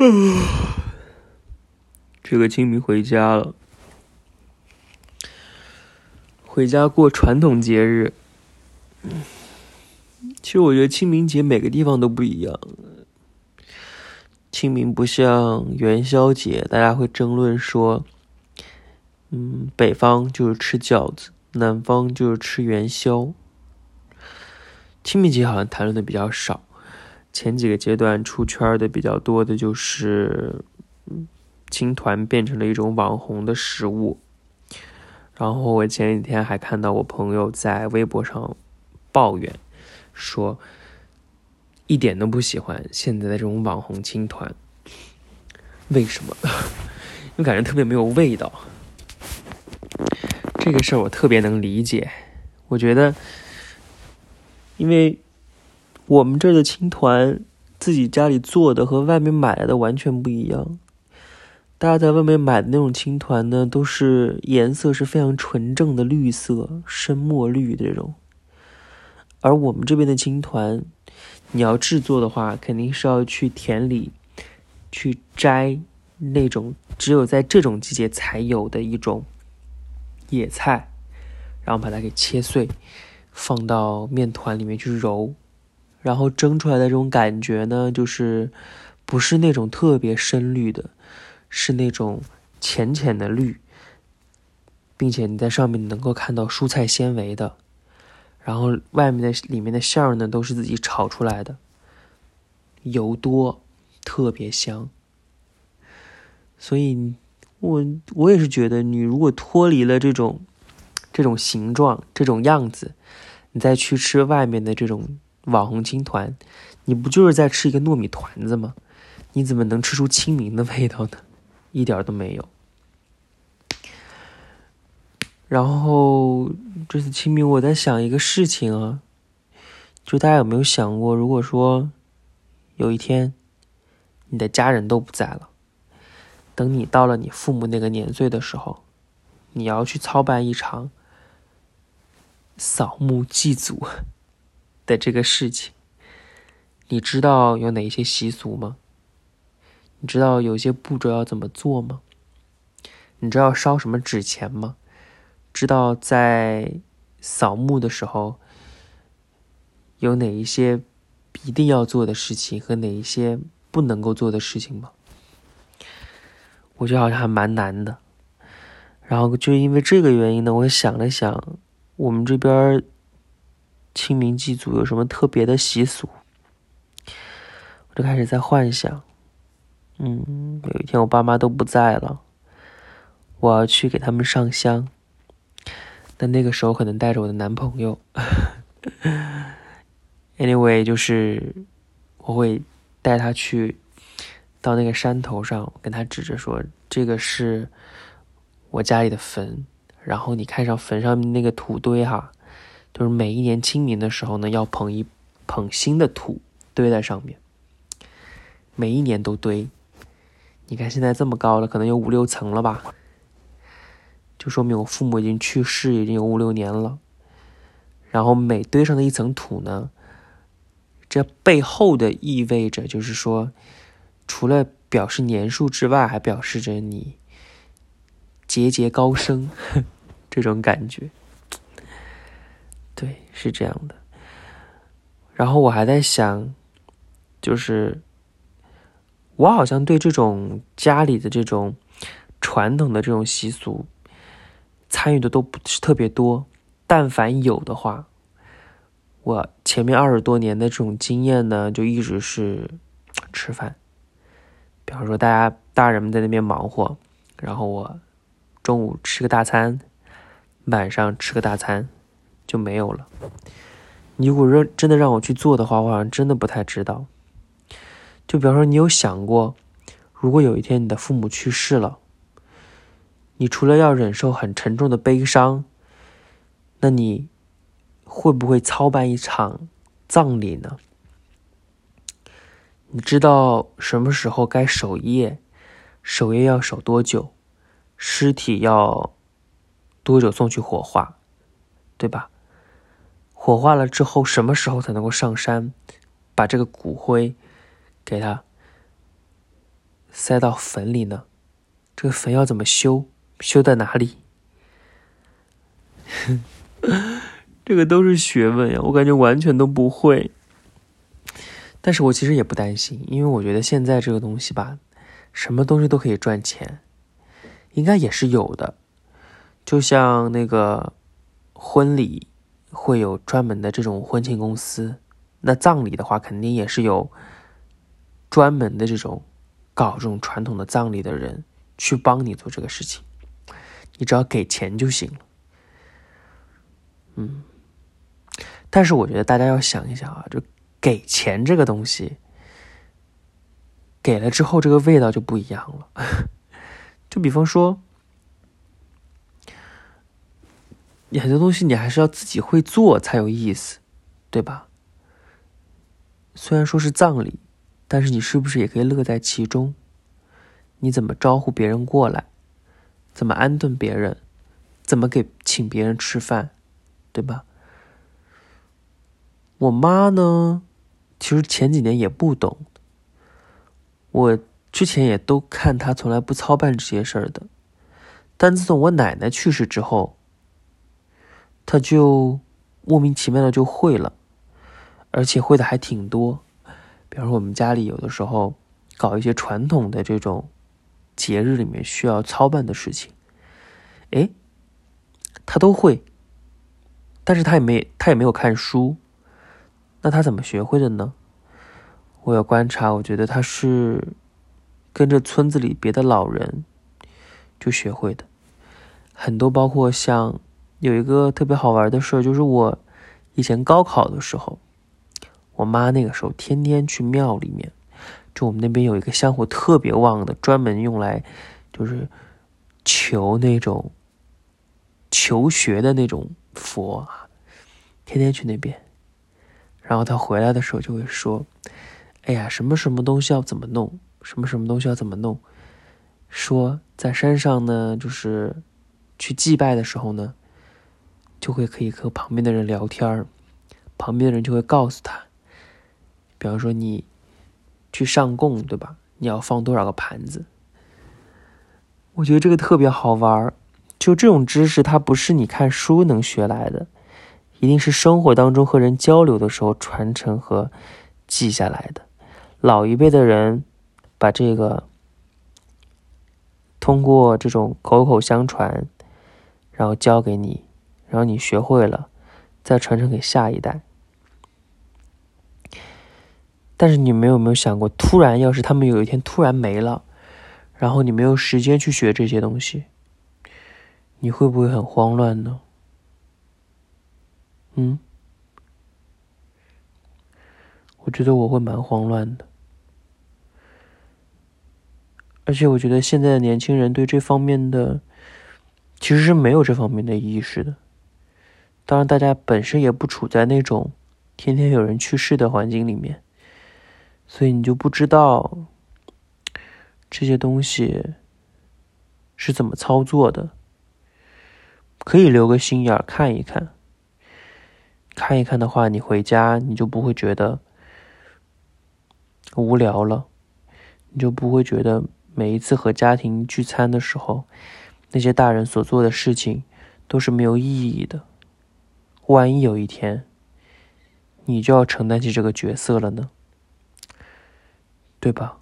这个清明回家了，回家过传统节日。其实我觉得清明节每个地方都不一样。清明不像元宵节，大家会争论说，嗯，北方就是吃饺子，南方就是吃元宵。清明节好像谈论的比较少，前几个阶段出圈的比较多的就是，青团变成了一种网红的食物。然后我前几天还看到我朋友在微博上抱怨，说一点都不喜欢现在的这种网红青团。为什么？因为感觉特别没有味道。这个事儿我特别能理解。我觉得。因为我们这儿的青团，自己家里做的和外面买来的完全不一样。大家在外面买的那种青团呢，都是颜色是非常纯正的绿色，深墨绿这种。而我们这边的青团，你要制作的话，肯定是要去田里去摘那种只有在这种季节才有的一种野菜，然后把它给切碎。放到面团里面去揉，然后蒸出来的这种感觉呢，就是不是那种特别深绿的，是那种浅浅的绿，并且你在上面能够看到蔬菜纤维的，然后外面的里面的馅儿呢都是自己炒出来的，油多，特别香。所以，我我也是觉得，你如果脱离了这种这种形状、这种样子。你再去吃外面的这种网红青团，你不就是在吃一个糯米团子吗？你怎么能吃出清明的味道呢？一点都没有。然后这次清明，我在想一个事情啊，就大家有没有想过，如果说有一天你的家人都不在了，等你到了你父母那个年岁的时候，你要去操办一场。扫墓祭祖的这个事情，你知道有哪些习俗吗？你知道有些步骤要怎么做吗？你知道烧什么纸钱吗？知道在扫墓的时候有哪一些一定要做的事情和哪一些不能够做的事情吗？我觉得好像还蛮难的。然后就因为这个原因呢，我想了想。我们这边清明祭祖有什么特别的习俗？我就开始在幻想，嗯，有一天我爸妈都不在了，我要去给他们上香。但那个时候可能带着我的男朋友。Anyway，就是我会带他去到那个山头上，跟他指着说：“这个是我家里的坟。”然后你看上坟上面那个土堆哈，就是每一年清明的时候呢，要捧一捧新的土堆在上面，每一年都堆。你看现在这么高了，可能有五六层了吧，就说明我父母已经去世已经有五六年了。然后每堆上的一层土呢，这背后的意味着就是说，除了表示年数之外，还表示着你。节节高升，这种感觉，对，是这样的。然后我还在想，就是我好像对这种家里的这种传统的这种习俗参与的都不是特别多。但凡有的话，我前面二十多年的这种经验呢，就一直是吃饭。比方说，大家大人们在那边忙活，然后我。中午吃个大餐，晚上吃个大餐，就没有了。你如果让真的让我去做的话，我好像真的不太知道。就比方说，你有想过，如果有一天你的父母去世了，你除了要忍受很沉重的悲伤，那你会不会操办一场葬礼呢？你知道什么时候该守夜？守夜要守多久？尸体要多久送去火化，对吧？火化了之后，什么时候才能够上山，把这个骨灰给它塞到坟里呢？这个坟要怎么修？修在哪里？这个都是学问呀，我感觉完全都不会。但是我其实也不担心，因为我觉得现在这个东西吧，什么东西都可以赚钱，应该也是有的。就像那个婚礼会有专门的这种婚庆公司，那葬礼的话，肯定也是有专门的这种搞这种传统的葬礼的人去帮你做这个事情，你只要给钱就行了。嗯，但是我觉得大家要想一想啊，就。给钱这个东西，给了之后，这个味道就不一样了。就比方说，你很多东西你还是要自己会做才有意思，对吧？虽然说是葬礼，但是你是不是也可以乐在其中？你怎么招呼别人过来？怎么安顿别人？怎么给请别人吃饭？对吧？我妈呢？其实前几年也不懂，我之前也都看她从来不操办这些事儿的，但自从我奶奶去世之后，他就莫名其妙的就会了，而且会的还挺多。比方说我们家里有的时候搞一些传统的这种节日里面需要操办的事情，哎，他都会，但是他也没他也没有看书。那他怎么学会的呢？我要观察，我觉得他是跟着村子里别的老人就学会的。很多包括像有一个特别好玩的事儿，就是我以前高考的时候，我妈那个时候天天去庙里面，就我们那边有一个香火特别旺的，专门用来就是求那种求学的那种佛啊，天天去那边。然后他回来的时候就会说：“哎呀，什么什么东西要怎么弄？什么什么东西要怎么弄？说在山上呢，就是去祭拜的时候呢，就会可以和旁边的人聊天儿旁边的人就会告诉他，比方说你去上供，对吧？你要放多少个盘子？我觉得这个特别好玩儿就这种知识，它不是你看书能学来的。”一定是生活当中和人交流的时候传承和记下来的。老一辈的人把这个通过这种口口相传，然后教给你，然后你学会了，再传承给下一代。但是你们有没有想过，突然要是他们有一天突然没了，然后你没有时间去学这些东西，你会不会很慌乱呢？嗯，我觉得我会蛮慌乱的，而且我觉得现在的年轻人对这方面的其实是没有这方面的意识的。当然，大家本身也不处在那种天天有人去世的环境里面，所以你就不知道这些东西是怎么操作的。可以留个心眼看一看。看一看的话，你回家你就不会觉得无聊了，你就不会觉得每一次和家庭聚餐的时候，那些大人所做的事情都是没有意义的。万一有一天，你就要承担起这个角色了呢，对吧？